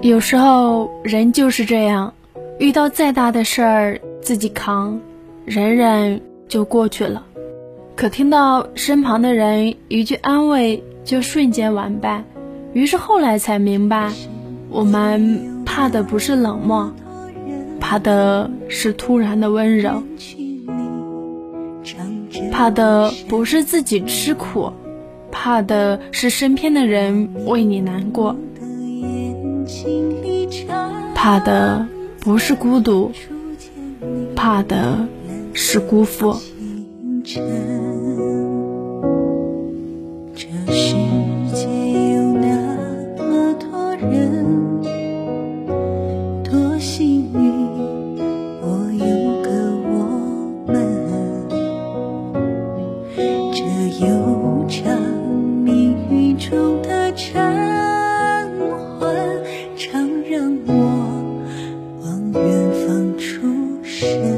有时候人就是这样，遇到再大的事儿自己扛，忍忍就过去了。可听到身旁的人一句安慰，就瞬间完败。于是后来才明白，我们怕的不是冷漠，怕的是突然的温柔，怕的不是自己吃苦，怕的是身边的人为你难过，怕的不是孤独，怕的是辜负。这世界有那么多人，多幸运我有个我们。这有。you.